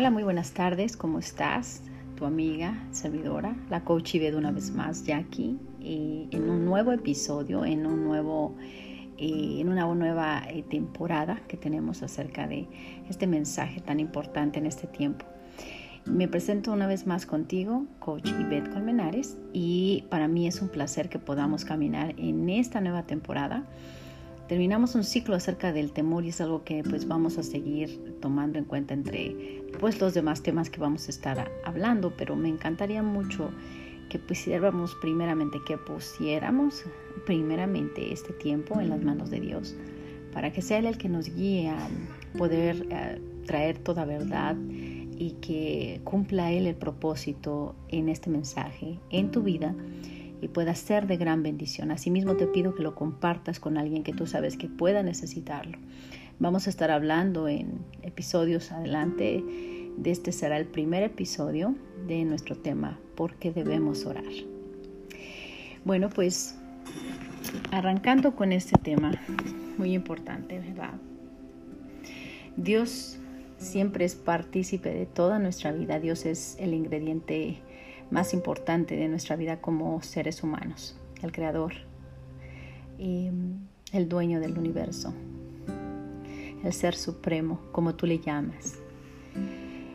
Hola, muy buenas tardes, ¿cómo estás? Tu amiga, servidora, la coach de una vez más, Jackie, y en un nuevo episodio, en un nuevo, eh, en una nueva eh, temporada que tenemos acerca de este mensaje tan importante en este tiempo. Me presento una vez más contigo, coach Ivette Colmenares, y para mí es un placer que podamos caminar en esta nueva temporada terminamos un ciclo acerca del temor y es algo que pues vamos a seguir tomando en cuenta entre pues los demás temas que vamos a estar hablando, pero me encantaría mucho que pusiéramos primeramente, que pusiéramos primeramente este tiempo en las manos de Dios, para que sea Él el que nos guíe a poder eh, traer toda verdad y que cumpla Él el propósito en este mensaje, en tu vida y pueda ser de gran bendición. Asimismo te pido que lo compartas con alguien que tú sabes que pueda necesitarlo. Vamos a estar hablando en episodios adelante. De este será el primer episodio de nuestro tema, ¿por qué debemos orar? Bueno, pues arrancando con este tema, muy importante, ¿verdad? Dios siempre es partícipe de toda nuestra vida. Dios es el ingrediente más importante de nuestra vida como seres humanos, el creador, y el dueño del universo, el ser supremo, como tú le llamas.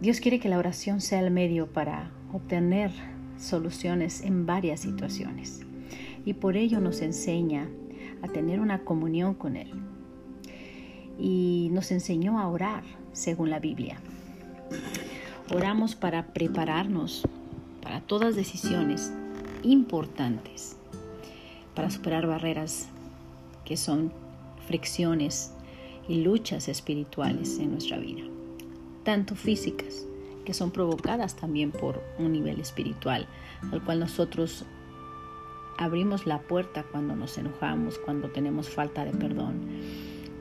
Dios quiere que la oración sea el medio para obtener soluciones en varias situaciones y por ello nos enseña a tener una comunión con Él y nos enseñó a orar según la Biblia. Oramos para prepararnos para todas decisiones importantes, para superar barreras que son fricciones y luchas espirituales en nuestra vida, tanto físicas, que son provocadas también por un nivel espiritual, al cual nosotros abrimos la puerta cuando nos enojamos, cuando tenemos falta de perdón,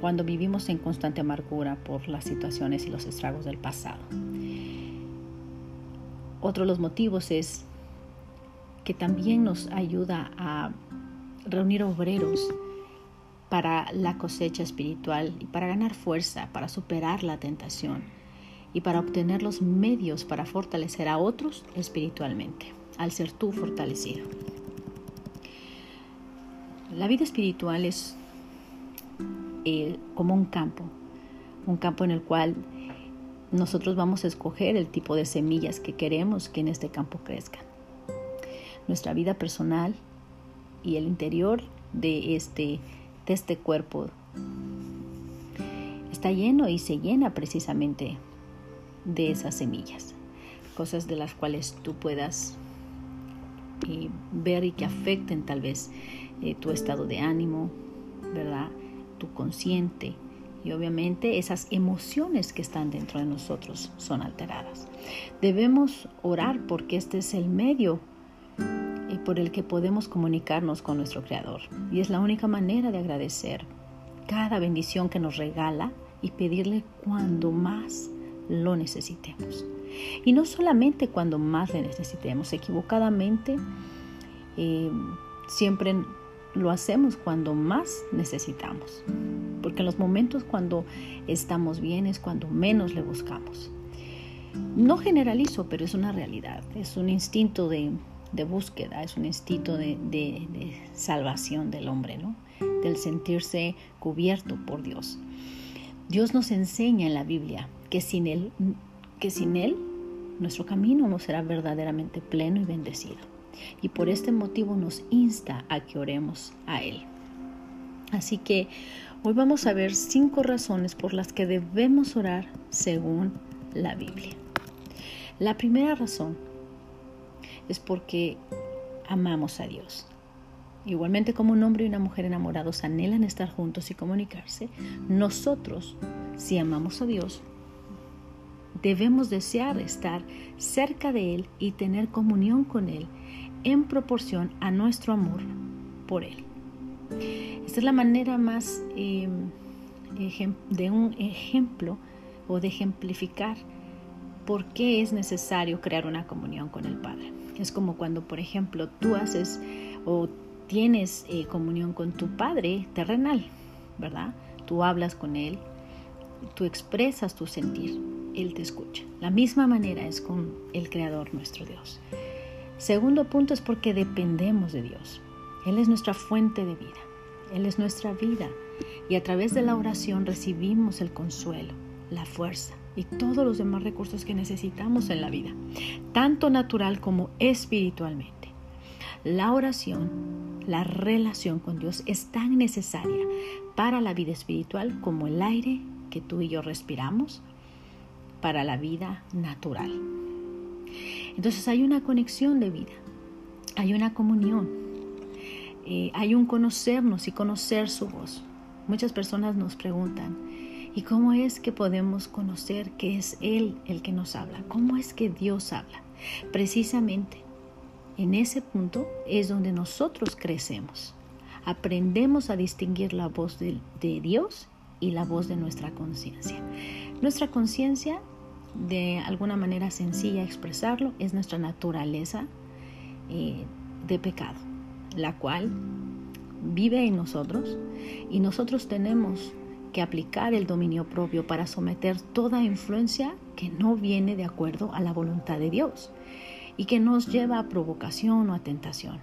cuando vivimos en constante amargura por las situaciones y los estragos del pasado. Otro de los motivos es que también nos ayuda a reunir obreros para la cosecha espiritual y para ganar fuerza, para superar la tentación y para obtener los medios para fortalecer a otros espiritualmente, al ser tú fortalecido. La vida espiritual es eh, como un campo, un campo en el cual nosotros vamos a escoger el tipo de semillas que queremos que en este campo crezcan. Nuestra vida personal y el interior de este, de este cuerpo está lleno y se llena precisamente de esas semillas, cosas de las cuales tú puedas eh, ver y que afecten tal vez eh, tu estado de ánimo, ¿verdad? Tu consciente, y obviamente esas emociones que están dentro de nosotros son alteradas. Debemos orar porque este es el medio y por el que podemos comunicarnos con nuestro Creador. Y es la única manera de agradecer cada bendición que nos regala y pedirle cuando más lo necesitemos. Y no solamente cuando más le necesitemos, equivocadamente eh, siempre lo hacemos cuando más necesitamos, porque en los momentos cuando estamos bien es cuando menos le buscamos. No generalizo, pero es una realidad, es un instinto de, búsqueda, es un instinto de, de, salvación del hombre, ¿no? del sentirse cubierto por Dios. Dios nos enseña en la Biblia que sin Él, que sin Él nuestro camino no será verdaderamente pleno y bendecido y por este motivo nos insta a que oremos a Él. Así que hoy vamos a ver cinco razones por las que debemos orar según la Biblia. La primera razón es porque amamos a Dios. Igualmente como un hombre y una mujer enamorados anhelan estar juntos y comunicarse, nosotros, si amamos a Dios, debemos desear estar cerca de Él y tener comunión con Él en proporción a nuestro amor por Él. Esta es la manera más em, de un ejemplo o de ejemplificar por qué es necesario crear una comunión con el Padre. Es como cuando, por ejemplo, tú haces o tienes eh, comunión con tu Padre terrenal, ¿verdad? Tú hablas con Él, tú expresas tu sentir Él te escucha. La misma manera es con el Creador nuestro Dios. Segundo punto es porque dependemos de Dios. Él es nuestra fuente de vida. Él es nuestra vida. Y a través de la oración recibimos el consuelo, la fuerza y todos los demás recursos que necesitamos en la vida, tanto natural como espiritualmente. La oración, la relación con Dios es tan necesaria para la vida espiritual como el aire que tú y yo respiramos para la vida natural. Entonces hay una conexión de vida, hay una comunión, eh, hay un conocernos y conocer su voz. Muchas personas nos preguntan, ¿y cómo es que podemos conocer que es Él el que nos habla? ¿Cómo es que Dios habla? Precisamente en ese punto es donde nosotros crecemos. Aprendemos a distinguir la voz de, Dios y la voz de nuestra conciencia. Nuestra conciencia, de alguna manera sencilla expresarlo, es nuestra naturaleza eh, de pecado, la cual vive en nosotros y nosotros tenemos que aplicar el dominio propio para someter toda influencia que no viene de acuerdo a la voluntad de Dios y que nos lleva a provocación o a tentación,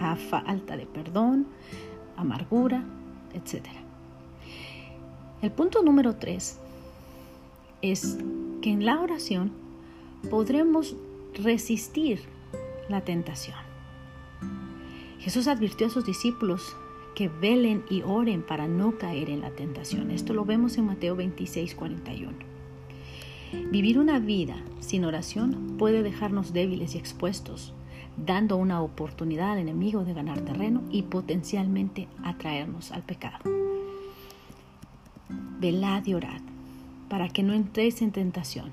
a falta de perdón, amargura, etc. El punto número tres es que en la oración podremos resistir la tentación. Jesús advirtió a sus discípulos que velen y oren para no caer en la tentación. Esto lo vemos en Mateo 26, 41. Vivir una vida sin oración puede dejarnos débiles y expuestos, dando una oportunidad al enemigo de ganar terreno y potencialmente atraernos al pecado. Velad y orad para que no entréis en tentación.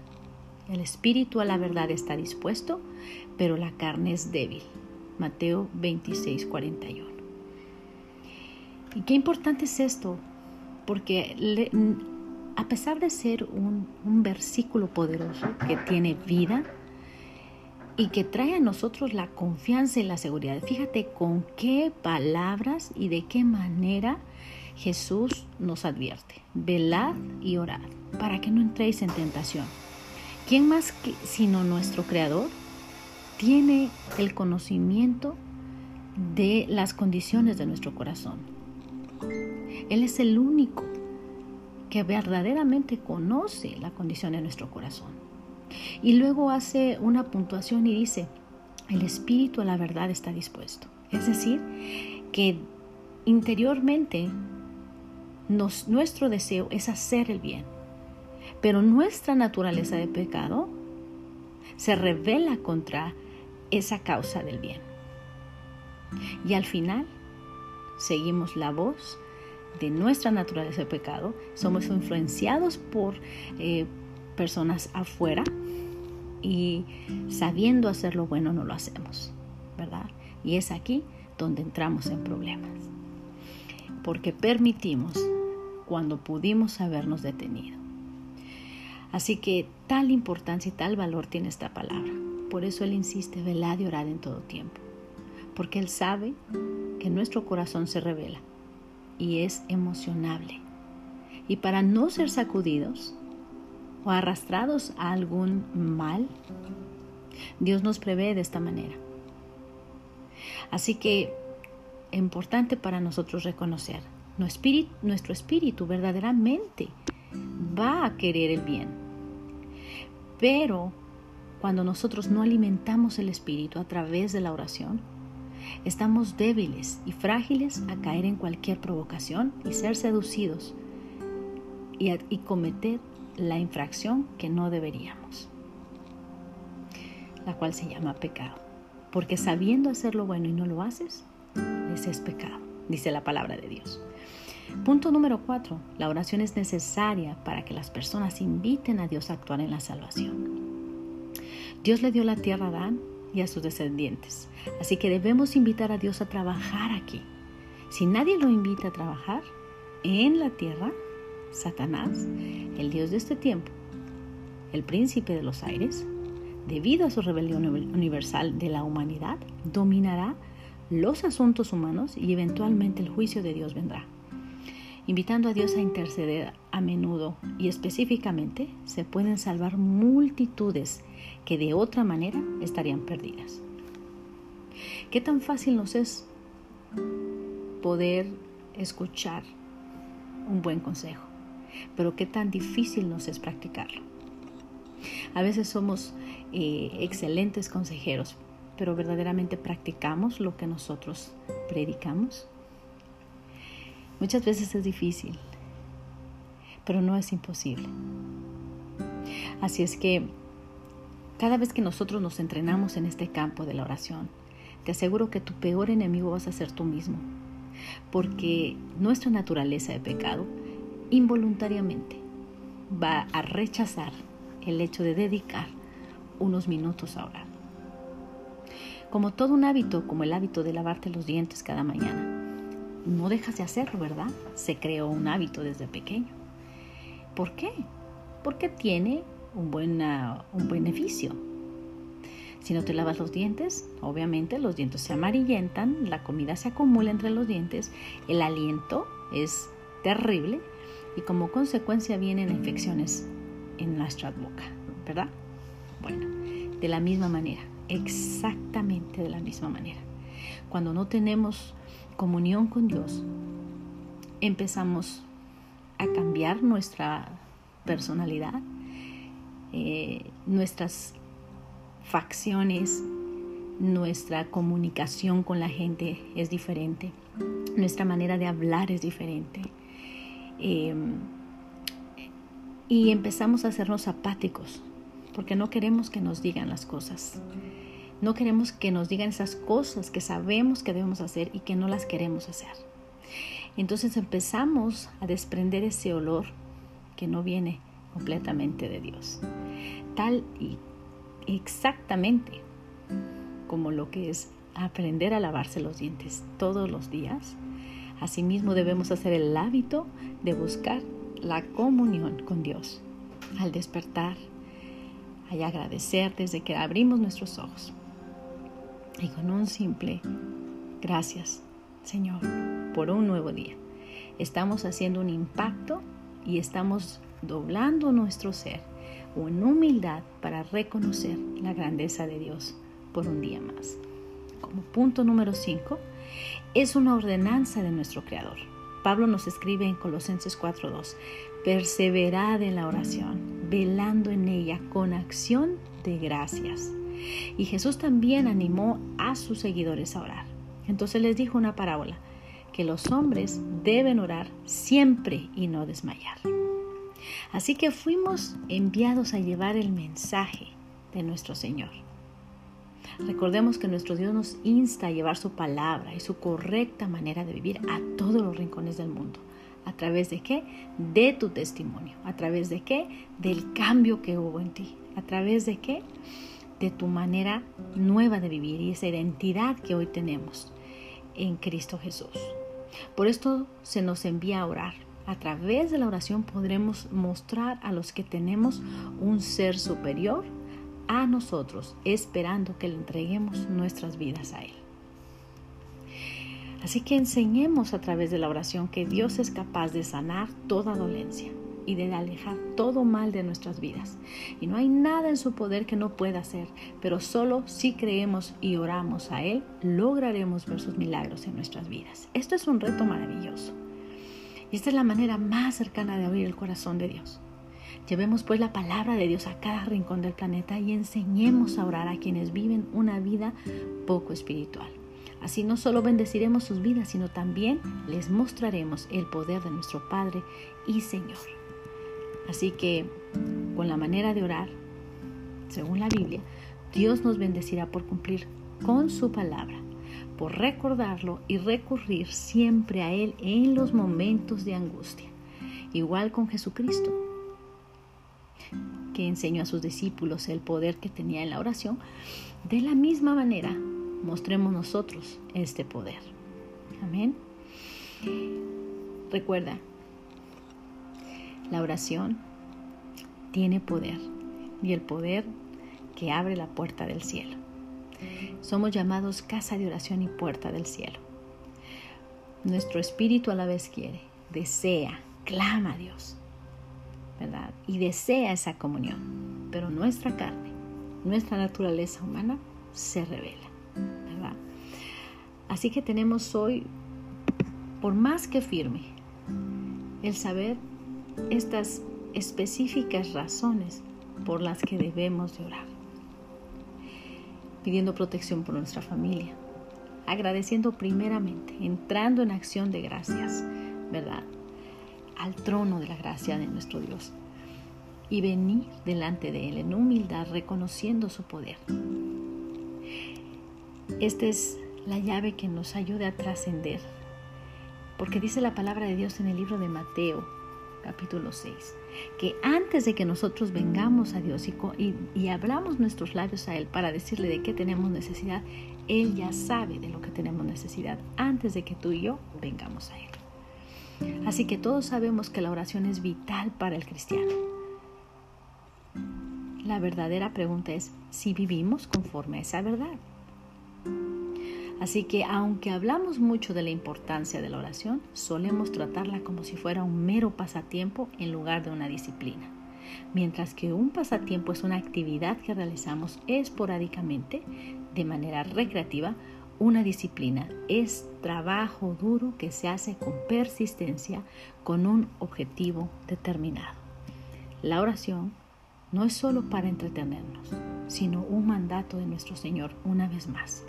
El espíritu a la verdad está dispuesto, pero la carne es débil. Mateo 26, 41. Y qué importante es esto, porque a pesar de ser un, versículo poderoso que tiene vida y que trae a nosotros la confianza y la seguridad, fíjate con qué palabras y de qué manera Jesús nos advierte. Velad y orad para que no entréis en tentación. ¿Quién más que, sino nuestro Creador tiene el conocimiento de las condiciones de nuestro corazón? Él es el único que verdaderamente conoce la condición de nuestro corazón. Y luego hace una puntuación y dice, el espíritu a la verdad está dispuesto. Es decir, que interiormente nuestro deseo es hacer el bien, pero nuestra naturaleza de pecado se revela contra esa causa del bien. Y al final seguimos la voz de nuestra naturaleza de pecado, somos influenciados por eh, personas afuera y sabiendo hacer lo bueno no lo hacemos, ¿verdad? Y es aquí donde entramos en problemas, porque permitimos cuando pudimos habernos detenido. Así que tal importancia y tal valor tiene esta palabra. Por eso Él insiste, velad y orad en todo tiempo, porque Él sabe que nuestro corazón se revela y es emocionable. Y para no ser sacudidos o arrastrados a algún mal, Dios nos prevé de esta manera. Así que es importante para nosotros reconocer, nuestro espíritu verdaderamente va a querer el bien. Pero cuando nosotros no alimentamos el espíritu a través de la oración, Estamos débiles y frágiles a caer en cualquier provocación y ser seducidos y, cometer la infracción que no deberíamos, la cual se llama pecado. Porque sabiendo hacer lo bueno y no lo haces, ese es pecado, dice la palabra de Dios. Punto número cuatro. La oración es necesaria para que las personas inviten a Dios a actuar en la salvación. Dios le dio la tierra a Adán y a sus descendientes. Así que debemos invitar a Dios a trabajar aquí. Si nadie lo invita a trabajar en la tierra, Satanás, el Dios de este tiempo, el príncipe de los aires, debido a su rebelión universal de la humanidad, dominará los asuntos humanos y eventualmente el juicio de Dios vendrá. Invitando a Dios a interceder a menudo y específicamente se pueden salvar multitudes que de otra manera estarían perdidas. ¿Qué tan fácil nos es poder escuchar un buen consejo? Pero qué tan difícil nos es practicarlo. A veces somos eh, excelentes consejeros, pero verdaderamente practicamos lo que nosotros predicamos. Muchas veces es difícil, pero no es imposible. Así es que cada vez que nosotros nos entrenamos en este campo de la oración, te aseguro que tu peor enemigo vas a ser tú mismo, porque nuestra naturaleza de pecado involuntariamente va a rechazar el hecho de dedicar unos minutos a orar. Como todo un hábito, como el hábito de lavarte los dientes cada mañana, no dejas de hacerlo, ¿verdad? Se creó un hábito desde pequeño. ¿Por qué? Porque tiene un, buen, un beneficio. Si no te lavas los dientes, obviamente los dientes se amarillentan, la comida se acumula entre los dientes, el aliento es terrible y como consecuencia vienen infecciones en nuestra boca, ¿verdad? Bueno, de la misma manera, exactamente de la misma manera. Cuando no tenemos comunión con Dios, empezamos a cambiar nuestra personalidad, eh, nuestras facciones, nuestra comunicación con la gente es diferente, nuestra manera de hablar es diferente. Em, y empezamos a hacernos apáticos porque no queremos que nos digan las cosas. No queremos que nos digan esas cosas que sabemos que debemos hacer y que no las queremos hacer. Entonces empezamos a desprender ese olor que no viene completamente de Dios. Tal y exactamente como lo que es aprender a lavarse los dientes todos los días. Asimismo debemos hacer el hábito de buscar la comunión con Dios al despertar, y agradecer desde que abrimos nuestros ojos. Y con un simple gracias, Señor, por un nuevo día. Estamos haciendo un impacto y estamos doblando nuestro ser en humildad para reconocer la grandeza de Dios por un día más. Como punto número 5, es una ordenanza de nuestro Creador. Pablo nos escribe en Colosenses 4.2, perseverad en la oración, velando en ella con acción de gracias. Y Jesús también animó a sus seguidores a orar. Entonces les dijo una parábola, que los hombres deben orar siempre y no desmayar. Así que fuimos enviados a llevar el mensaje de nuestro Señor. Recordemos que nuestro Dios nos insta a llevar su palabra y su correcta manera de vivir a todos los rincones del mundo. ¿A través de qué? De tu testimonio. ¿A través de qué? Del cambio que hubo en ti. ¿A través de qué? De tu manera nueva de vivir y esa identidad que hoy tenemos en Cristo Jesús. Por esto se nos envía a orar. A través de la oración podremos mostrar a los que tenemos un ser superior a nosotros, esperando que le entreguemos nuestras vidas a Él. Así que enseñemos a través de la oración que Dios es capaz de sanar toda dolencia y de alejar todo mal de nuestras vidas. Y no hay nada en su poder que no pueda hacer, pero solo si creemos y oramos a Él, lograremos ver sus milagros en nuestras vidas. Esto es un reto maravilloso. Y esta es la manera más cercana de abrir el corazón de Dios. Llevemos pues la palabra de Dios a cada rincón del planeta y enseñemos a orar a quienes viven una vida poco espiritual. Así no solo bendeciremos sus vidas, sino también les mostraremos el poder de nuestro Padre y Señor. Así que, con la manera de orar, según la Biblia, Dios nos bendecirá por cumplir con su palabra, por recordarlo y recurrir siempre a Él en los momentos de angustia. Igual con Jesucristo, que enseñó a sus discípulos el poder que tenía en la oración, de la misma manera mostremos nosotros este poder. Amén. Recuerda, la oración tiene poder y el poder que abre la puerta del cielo. Somos llamados casa de oración y puerta del cielo. Nuestro espíritu a la vez quiere, desea, clama a Dios, ¿verdad? Y desea esa comunión, pero nuestra carne, nuestra naturaleza humana se revela, ¿verdad? Así que tenemos hoy, por más que firme, el saber estas específicas razones por las que debemos de orar. Pidiendo protección por nuestra familia, agradeciendo primeramente, entrando en acción de gracias, ¿verdad? Al trono de la gracia de nuestro Dios y venir delante de Él en humildad, reconociendo su poder. Esta es la llave que nos ayuda a trascender, porque dice la palabra de Dios en el libro de Mateo, capítulo 6, que antes de que nosotros vengamos a Dios y, y, hablamos nuestros labios a Él para decirle de qué tenemos necesidad, Él ya sabe de lo que tenemos necesidad antes de que tú y yo vengamos a Él. Así que todos sabemos que la oración es vital para el cristiano. La verdadera pregunta es si vivimos conforme a esa verdad. Así que aunque hablamos mucho de la importancia de la oración, solemos tratarla como si fuera un mero pasatiempo en lugar de una disciplina. Mientras que un pasatiempo es una actividad que realizamos esporádicamente, de manera recreativa, una disciplina es trabajo duro que se hace con persistencia, con un objetivo determinado. La oración no es solo para entretenernos, sino un mandato de nuestro Señor una vez más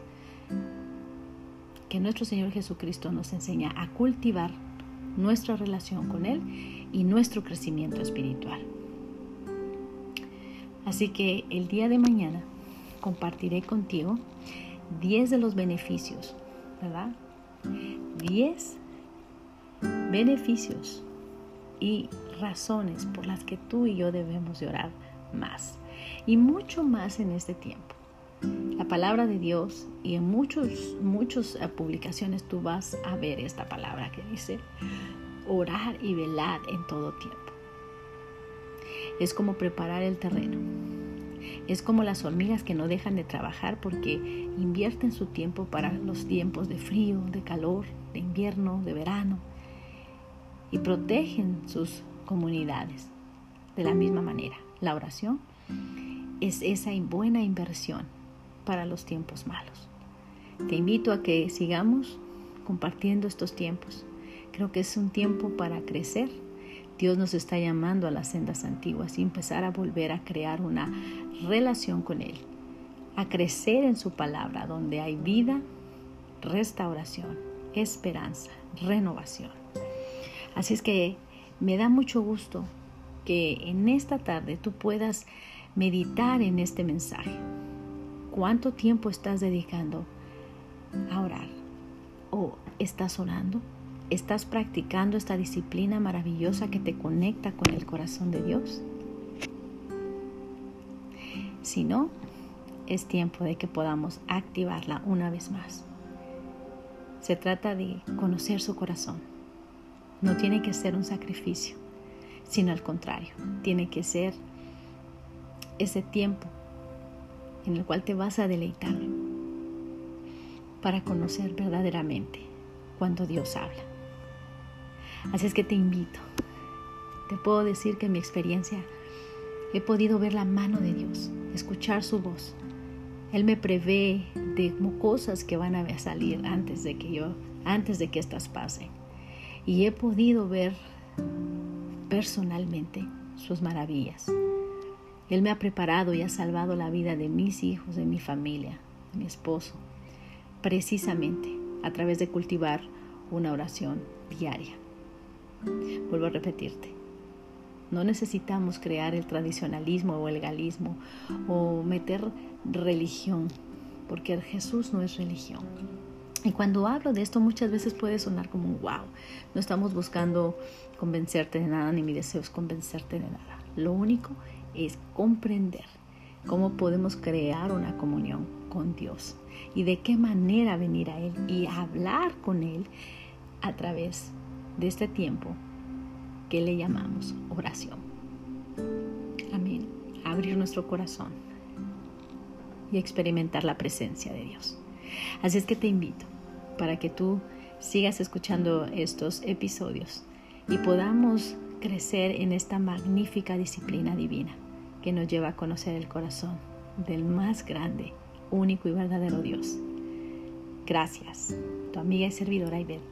que nuestro Señor Jesucristo nos enseña a cultivar nuestra relación con Él y nuestro crecimiento espiritual. Así que el día de mañana compartiré contigo 10 de los beneficios, ¿verdad? 10 beneficios y razones por las que tú y yo debemos de orar más y mucho más en este tiempo la palabra de Dios y en muchos, muchas eh, publicaciones tú vas a ver esta palabra que dice orar y velar en todo tiempo. Es como preparar el terreno. Es como las hormigas que no dejan de trabajar porque invierten su tiempo para los tiempos de frío, de calor, de invierno, de verano y protegen sus comunidades. De la misma manera, la oración es esa buena inversión para los tiempos malos. Te invito a que sigamos compartiendo estos tiempos. Creo que es un tiempo para crecer. Dios nos está llamando a las sendas antiguas y empezar a volver a crear una relación con Él, a crecer en su palabra, donde hay vida, restauración, esperanza, renovación. Así es que me da mucho gusto que en esta tarde tú puedas meditar en este mensaje. ¿Cuánto tiempo estás dedicando a orar? ¿O estás orando? ¿Estás practicando esta disciplina maravillosa que te conecta con el corazón de Dios? Si no, es tiempo de que podamos activarla una vez más. Se trata de conocer su corazón. No tiene que ser un sacrificio, sino al contrario, tiene que ser ese tiempo en el cual te vas a deleitar para conocer verdaderamente cuando Dios habla. Así es que te invito. Te puedo decir que en mi experiencia he podido ver la mano de Dios, escuchar su voz. Él me prevé de cosas que van a salir antes de que yo, antes de que estas pasen. Y he podido ver personalmente sus maravillas. Él me ha preparado y ha salvado la vida de mis hijos, de mi familia, de mi esposo, precisamente a través de cultivar una oración diaria. Vuelvo a repetirte, no necesitamos crear el tradicionalismo o el legalismo o meter religión, porque Jesús no es religión. Y cuando hablo de esto muchas veces puede sonar como un wow. No estamos buscando convencerte de nada, ni mi deseo es convencerte de nada. Lo único es comprender cómo podemos crear una comunión con Dios y de qué manera venir a Él y hablar con Él a través de este tiempo que le llamamos oración. Amén. Abrir nuestro corazón y experimentar la presencia de Dios. Así es que te invito para que tú sigas escuchando estos episodios y podamos crecer en esta magnífica disciplina divina que nos lleva a conocer el corazón del más grande, único y verdadero Dios. Gracias, tu amiga y servidora Ibel.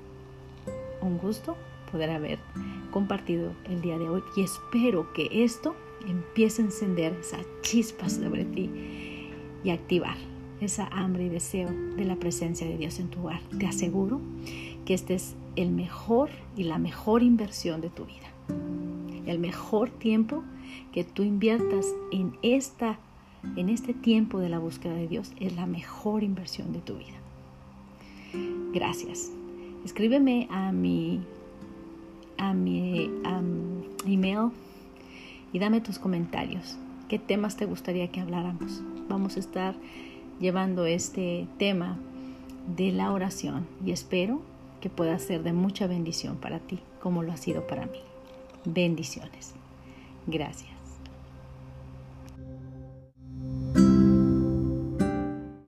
Un gusto poder haber compartido el día de hoy y espero que esto empiece a encender esas chispas sobre ti y activar esa hambre y deseo de la presencia de Dios en tu hogar. Te aseguro que este es el mejor y la mejor inversión de tu vida. El mejor tiempo que tú inviertas en esta en este tiempo de la búsqueda de Dios es la mejor inversión de tu vida. Gracias. Escríbeme a mi a mi email y dame tus comentarios. ¿Qué temas te gustaría que habláramos? Vamos a estar llevando este tema de la oración y espero que pueda ser de mucha bendición para ti, como lo ha sido para mí. Bendiciones. Gracias.